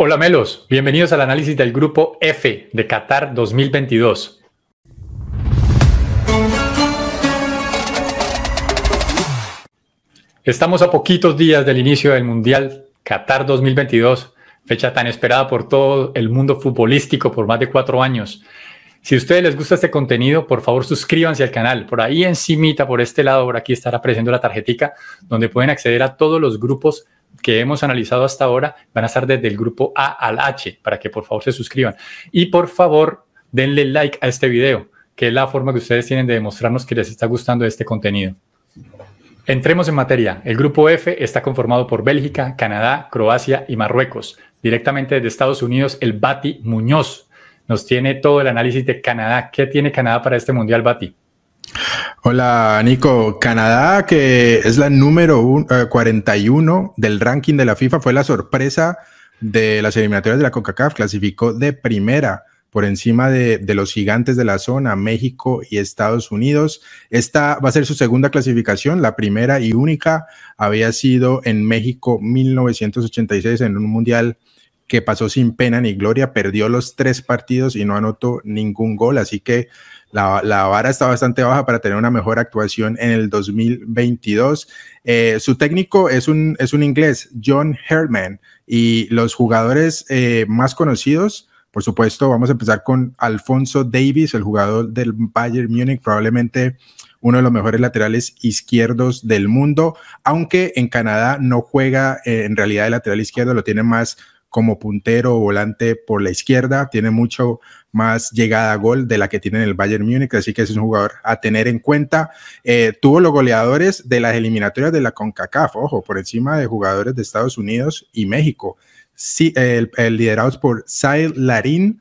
Hola Melos, bienvenidos al análisis del grupo F de Qatar 2022. Estamos a poquitos días del inicio del Mundial Qatar 2022, fecha tan esperada por todo el mundo futbolístico por más de cuatro años. Si a ustedes les gusta este contenido, por favor suscríbanse al canal. Por ahí encimita, por este lado, por aquí estará apareciendo la tarjetica donde pueden acceder a todos los grupos que hemos analizado hasta ahora van a estar desde el grupo A al H para que por favor se suscriban. Y por favor denle like a este video, que es la forma que ustedes tienen de demostrarnos que les está gustando este contenido. Entremos en materia. El grupo F está conformado por Bélgica, Canadá, Croacia y Marruecos. Directamente desde Estados Unidos, el Bati Muñoz nos tiene todo el análisis de Canadá. ¿Qué tiene Canadá para este Mundial, Bati? Hola Nico, Canadá que es la número 41 eh, del ranking de la FIFA fue la sorpresa de las eliminatorias de la CONCACAF, clasificó de primera por encima de, los gigantes de la zona, México y Estados Unidos. Esta va a ser su segunda clasificación, la primera y única. Había sido en México 1986 en un mundial que pasó sin pena ni gloria, perdió los tres partidos y no anotó ningún gol, así que la, vara está bastante baja para tener una mejor actuación en el 2022. Eh, su técnico es un, es un inglés, John Herman, y los jugadores eh, más conocidos, por supuesto, vamos a empezar con Alfonso Davis, el jugador del Bayern Múnich, probablemente uno de los mejores laterales izquierdos del mundo, aunque en Canadá no juega eh, en realidad el lateral izquierdo, lo tiene más como puntero o volante por la izquierda, tiene mucho más llegada a gol de la que tiene en el Bayern Múnich, así que es un jugador a tener en cuenta. Eh, tuvo los goleadores de las eliminatorias de la CONCACAF, ojo, por encima de jugadores de Estados Unidos y México. El, liderados por Sail Larín,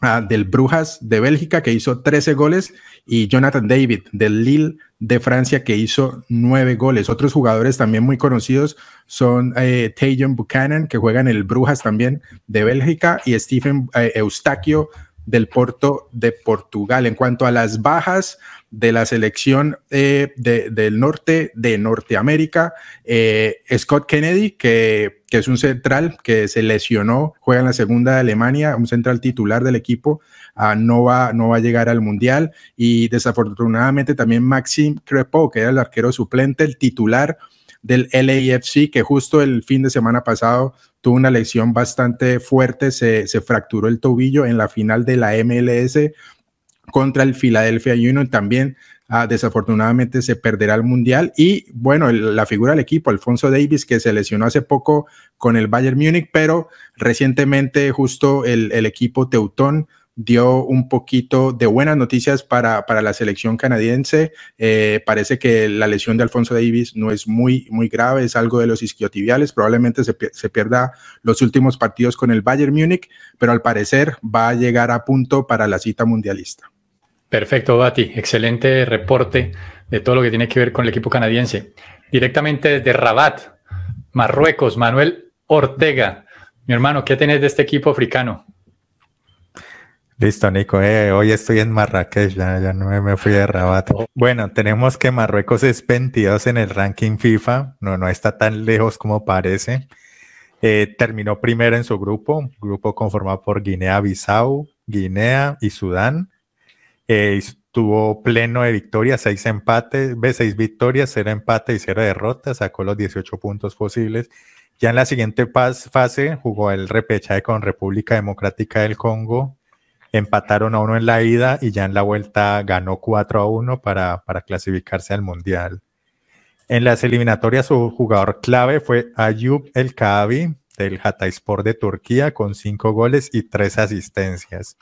ah, del Brujas de Bélgica, que hizo 13 goles, y Jonathan David del Lille de Francia, que hizo 9 goles. Otros jugadores también muy conocidos son eh, Buchanan, que juega en el Brujas también de Bélgica, y Stephen eh, Eustaquio del Porto de Portugal. En cuanto a las bajas de la selección eh, del norte de Norteamérica, eh, Scott Kennedy, que, es un central que se lesionó, juega en la segunda de Alemania, un central titular del equipo, ah, no, va, no va a llegar al Mundial. Y desafortunadamente también Maxim Crepeau, que era el arquero suplente, el titular del LAFC, que justo el fin de semana pasado tuvo una lesión bastante fuerte, se, fracturó el tobillo en la final de la MLS contra el Philadelphia Union. También ah, desafortunadamente se perderá el Mundial. Y bueno, la figura del equipo, Alfonso Davis, que se lesionó hace poco con el Bayern Múnich, pero recientemente justo el, el equipo Teutón dio un poquito de buenas noticias para, para la selección canadiense. Eh, parece que la lesión de Alfonso Davis no es muy, muy grave, es algo de los isquiotibiales. Probablemente se, se pierda los últimos partidos con el Bayern Múnich, pero al parecer va a llegar a punto para la cita mundialista. Perfecto, Bati. Excelente reporte de todo lo que tiene que ver con el equipo canadiense. Directamente desde Rabat, Marruecos, Manuel Ortega. Mi hermano, ¿qué tenés de este equipo africano? Listo, Nico. Eh, hoy estoy en Marrakech, ya, ya no me fui de Rabat. Oh. Bueno, tenemos que Marruecos es 22 en el ranking FIFA, no, no está tan lejos como parece. Eh, terminó primero en su grupo, grupo conformado por Guinea-Bissau, Guinea y Sudán. Eh, tuvo pleno de victorias, seis empates, seis victorias, cero empate y cero derrotas, sacó los 18 puntos posibles. Ya en la siguiente fase jugó el repechaje con República Democrática del Congo, empataron a uno en la ida y ya en la vuelta ganó 4 a 1 para, clasificarse al Mundial. En las eliminatorias su jugador clave fue Ayub El Kaabi del Hatayspor de Turquía con 5 goles y 3 asistencias.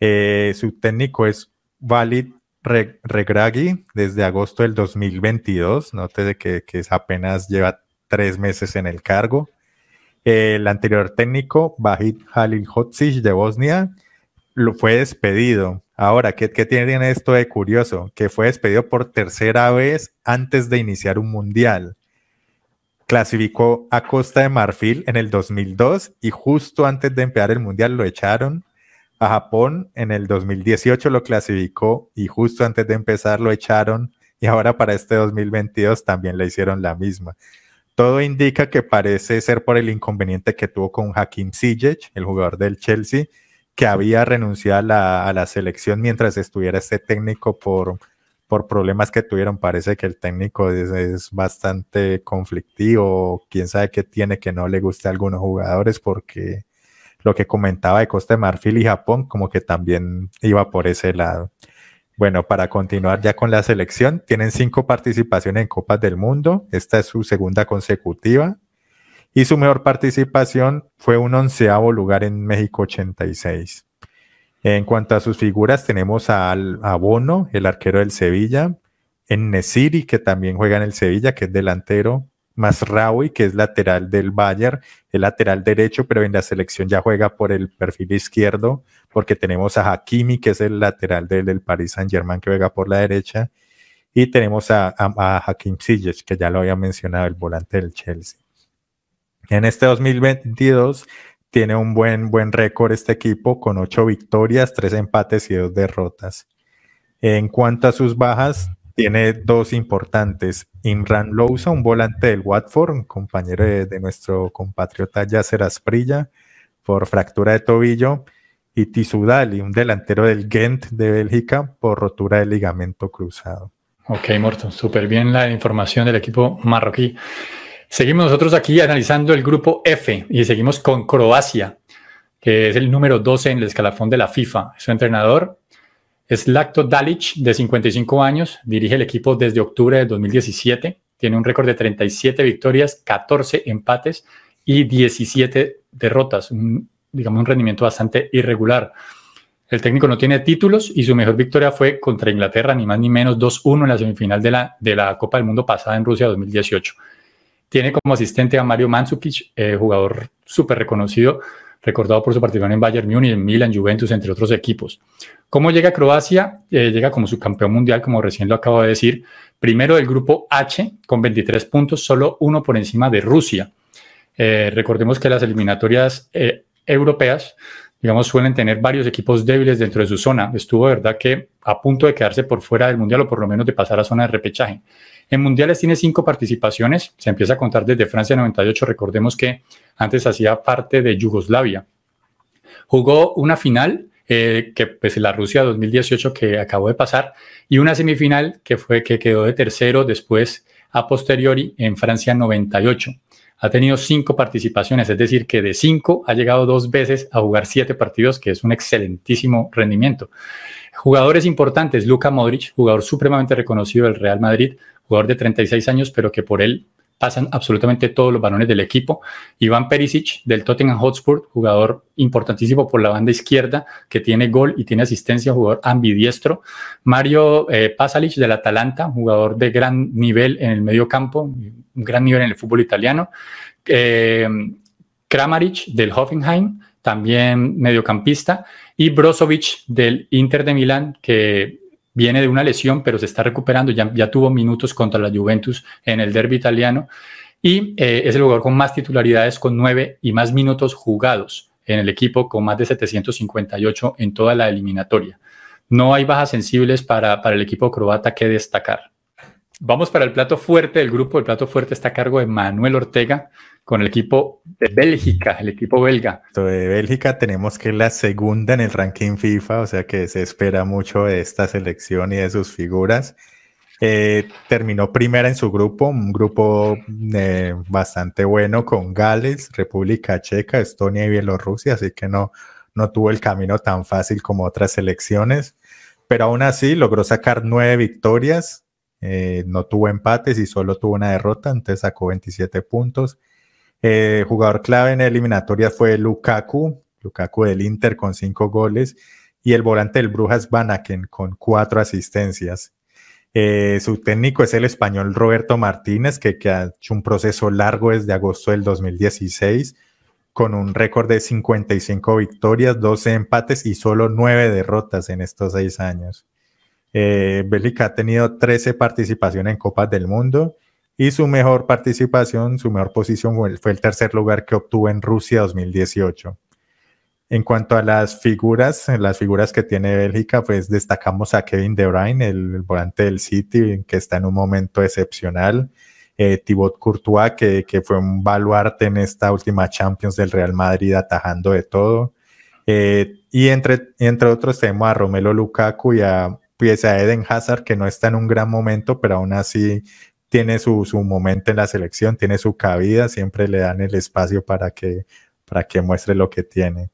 Eh, su técnico es Valid Regragui desde agosto del 2022, note que, que apenas lleva 3 meses en el cargo. el anterior técnico, Bahid Halil Hodzic de Bosnia, lo fue despedido. Ahora, ¿qué, tiene esto de curioso? Que fue despedido por tercera vez antes de iniciar un mundial. Clasificó a Costa de Marfil en el 2002 y justo antes de empezar el mundial lo echaron. A Japón en el 2018 lo clasificó y justo antes de empezar lo echaron. Y ahora para este 2022 también le hicieron la misma. Todo indica que parece ser por el inconveniente que tuvo con Hakim Ziyech, el jugador del Chelsea, que había renunciado a la, selección mientras estuviera este técnico por, por problemas que tuvieron. Parece que el técnico es, bastante conflictivo, quién sabe qué tiene que no le guste a algunos jugadores, porque lo que comentaba de Costa de Marfil y Japón, como que también iba por ese lado. Bueno, para continuar ya con la selección, tienen cinco participaciones en Copas del Mundo. Esta es su segunda consecutiva. Y su mejor participación fue un onceavo lugar en México 86. En cuanto a sus figuras, tenemos a, Bono, el arquero del Sevilla, en Nesiri, que también juega en el Sevilla, que es delantero, Masraoui, que es lateral del Bayern, el lateral derecho, pero en la selección ya juega por el perfil izquierdo, porque tenemos a Hakimi, que es el lateral del, Paris Saint Germain, que juega por la derecha, y tenemos a, Hakim Ziyech, que ya lo había mencionado, el volante del Chelsea. En este 2022 tiene un buen, buen récord este equipo, con ocho victorias, tres empates y dos derrotas. En cuanto a sus bajas, tiene dos importantes. Imran Lousa, un volante del Watford, un compañero de, nuestro compatriota Yasser Asprilla, por fractura de tobillo. Y Tisudali, un delantero del Ghent de Bélgica, por rotura de ligamento cruzado. Ok, Morton, súper bien la información del equipo marroquí. Seguimos nosotros aquí analizando el grupo F y seguimos con Croacia, que es el número 12 en el escalafón de la FIFA. Su entrenador es Lacto Dalic, de 55 años, dirige el equipo desde octubre de 2017, tiene un récord de 37 victorias, 14 empates y 17 derrotas, un, digamos un rendimiento bastante irregular. El técnico no tiene títulos y su mejor victoria fue contra Inglaterra, ni más ni menos 2-1 en la semifinal de la, de la Copa del Mundo pasada en Rusia 2018. Tiene como asistente a Mario Mandzukic, eh, jugador súper reconocido, recordado por su participación en Bayern Múnich, en Milan, Juventus, entre otros equipos. ¿Cómo llega Croacia? Eh, llega como subcampeón mundial, como recién lo acabo de decir. Primero del grupo H, con 23 puntos, solo uno por encima de Rusia. Eh, recordemos que las eliminatorias europeas, digamos, suelen tener varios equipos débiles dentro de su zona. Estuvo, verdad, que a punto de quedarse por fuera del mundial o por lo menos de pasar a zona de repechaje. En mundiales tiene cinco participaciones, se empieza a contar desde Francia 98, recordemos que antes hacía parte de Yugoslavia. Jugó una final eh, que pues la Rusia 2018 que acabó de pasar, y una semifinal que fue que quedó de tercero después a posteriori en Francia 98. Ha tenido cinco participaciones, es decir, que de cinco ha llegado dos veces a jugar siete partidos, que es un excelentísimo rendimiento. Jugadores importantes, Luka Modric, jugador supremamente reconocido del Real Madrid, jugador de 36 años, pero que por él pasan absolutamente todos los balones del equipo. Iván Perisic del Tottenham Hotspur, jugador importantísimo por la banda izquierda, que tiene gol y tiene asistencia, jugador ambidiestro. Mario eh, Pasalic del Atalanta, jugador de gran nivel en el medio campo, un gran nivel en el fútbol italiano. Eh, Kramaric del Hoffenheim, también mediocampista. Y Brozovic del Inter de Milán, que viene de una lesión, pero se está recuperando, ya, ya tuvo minutos contra la Juventus en el derby italiano y eh, es el jugador con más titularidades, con nueve y más minutos jugados en el equipo, con más de 758 en toda la eliminatoria. No hay bajas sensibles para, para el equipo croata que destacar. Vamos para el plato fuerte del grupo. El plato fuerte está a cargo de Manuel Ortega, con el equipo de Bélgica, el equipo belga. De Bélgica tenemos que la segunda en el ranking FIFA, o sea que se espera mucho de esta selección y de sus figuras. Eh, terminó primera en su grupo, un grupo eh, bastante bueno con Gales, República Checa, Estonia y Bielorrusia, así que no, no tuvo el camino tan fácil como otras selecciones, pero aún así logró sacar nueve victorias, eh, no tuvo empates y solo tuvo una derrota, entonces sacó 27 puntos. Eh, jugador clave en eliminatoria fue Lukaku, Lukaku del Inter con cinco goles, y el volante del Brujas Banaken con cuatro asistencias. Eh, su técnico es el español Roberto Martínez, que, ha hecho un proceso largo desde agosto del 2016, con un récord de 55 victorias, 12 empates y solo 9 derrotas en estos seis años. Eh, ha tenido 13 participaciones en Copas del Mundo y su mejor participación, su mejor posición fue el tercer lugar que obtuvo en Rusia 2018. En cuanto a las figuras, las figuras que tiene Bélgica, pues destacamos a Kevin De Bruyne, el, volante del City, que está en un momento excepcional. eh, Thibaut Courtois, que, que, fue un baluarte en esta última Champions del Real Madrid, atajando de todo. Eh, y entre, entre otros tenemos a Romelo Lukaku y a, pues, a Eden Hazard, que no está en un gran momento, pero aún así tiene su, su, momento en la selección, tiene su cabida, siempre le dan el espacio para que, para que muestre lo que tiene.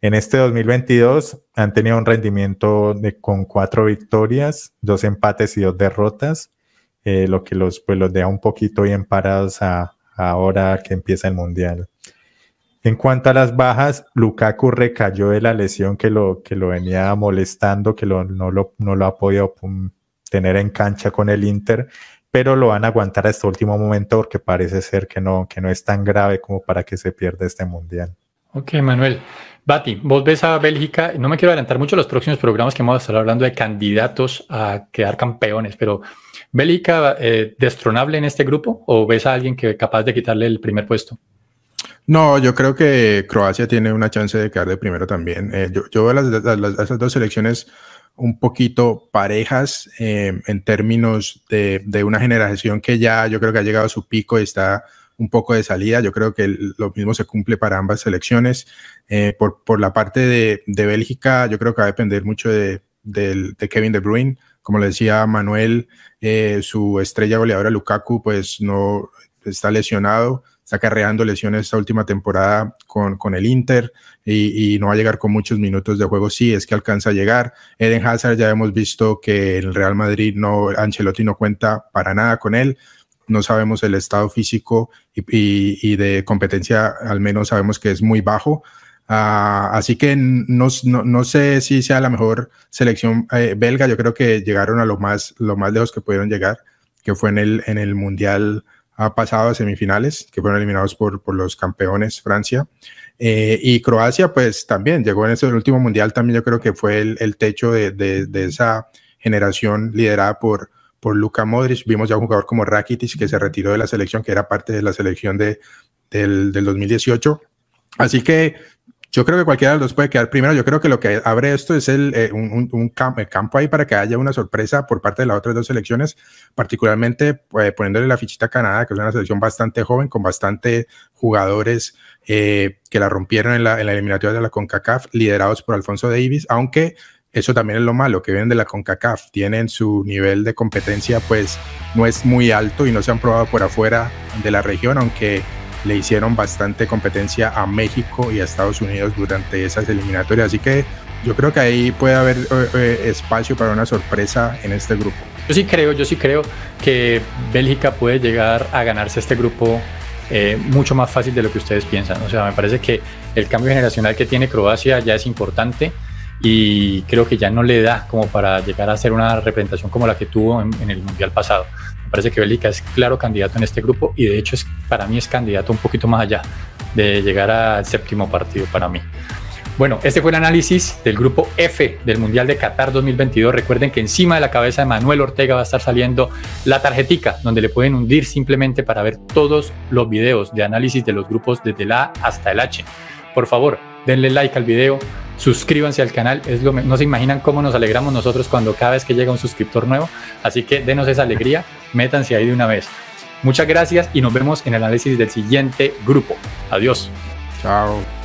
En este 2022 han tenido un rendimiento de, con cuatro victorias, dos empates y dos derrotas, eh, lo que los, pues, los deja un poquito bien parados a, ahora que empieza el Mundial. En cuanto a las bajas, Lukaku recayó de la lesión que lo, que lo venía molestando, que no, lo, no lo ha podido tener en cancha con el Inter, pero lo van a aguantar hasta último momento porque parece ser que no, que no es tan grave como para que se pierda este mundial. Ok, Manuel. Bati, vos ves a Bélgica, no me quiero adelantar mucho a los próximos programas que vamos a estar hablando de candidatos a quedar campeones, pero ¿Bélgica eh, destronable en este grupo o ves a alguien que es capaz de quitarle el primer puesto? No, yo creo que Croacia tiene una chance de quedar de primero también. Eh, yo, veo las, esas dos selecciones un poquito parejas eh, en términos de, de, una generación que ya yo creo que ha llegado a su pico y está un poco de salida. Yo creo que lo mismo se cumple para ambas selecciones. Eh, por, por, la parte de, de, Bélgica, yo creo que va a depender mucho de, de, Kevin De Bruyne. Como le decía Manuel, su estrella goleadora Lukaku, pues no está lesionado está carreando lesiones esta última temporada con, con el Inter y, y, no va a llegar con muchos minutos de juego. Sí, es que alcanza a llegar. Eden Hazard ya hemos visto que el Real Madrid no, Ancelotti no cuenta para nada con él. No sabemos el estado físico y, y, de competencia, al menos sabemos que es muy bajo. Uh, así que no, no, no, sé si sea la mejor selección eh, belga. Yo creo que llegaron a lo más, lo más lejos que pudieron llegar, que fue en el, en el Mundial ha pasado a semifinales, que fueron eliminados por, por los campeones Francia. Eh, y Croacia, pues también llegó en ese último mundial, también yo creo que fue el, el techo de, de, de, esa generación liderada por, por Luka Modric. Vimos ya un jugador como Rakitic que se retiró de la selección, que era parte de la selección de, del, del 2018. Así que yo creo que cualquiera de los dos puede quedar primero. Yo creo que lo que abre esto es el, eh, un, un campo, ahí para que haya una sorpresa por parte de las otras dos selecciones, particularmente pues, poniéndole la fichita a Canadá, que es una selección bastante joven, con bastante jugadores eh, que la rompieron en la, en la eliminatoria de la CONCACAF, liderados por Alfonso Davis, aunque eso también es lo malo, que vienen de la CONCACAF, tienen su nivel de competencia, pues no es muy alto y no se han probado por afuera de la región, aunque le hicieron bastante competencia a México y a Estados Unidos durante esas eliminatorias. Así que yo creo que ahí puede haber eh, eh, espacio para una sorpresa en este grupo. Yo sí creo, yo sí creo que Bélgica puede llegar a ganarse este grupo eh, mucho más fácil de lo que ustedes piensan. O sea, me parece que el cambio generacional que tiene Croacia ya es importante y creo que ya no le da como para llegar a hacer una representación como la que tuvo en el Mundial pasado parece que Bélgica es claro candidato en este grupo y de hecho es, para mí es candidato un poquito más allá de llegar al séptimo partido para mí. Bueno, este fue el análisis del grupo F del Mundial de Qatar 2022. Recuerden que encima de la cabeza de Manuel Ortega va a estar saliendo la tarjetica donde le pueden hundir simplemente para ver todos los videos de análisis de los grupos desde la A hasta el H. Por favor, denle like al video, suscríbanse al canal, es lo, no se imaginan cómo nos alegramos nosotros cuando cada vez que llega un suscriptor nuevo, así que denos esa alegría, métanse ahí de una vez. Muchas gracias y nos vemos en el análisis del siguiente grupo. Adiós. Chao.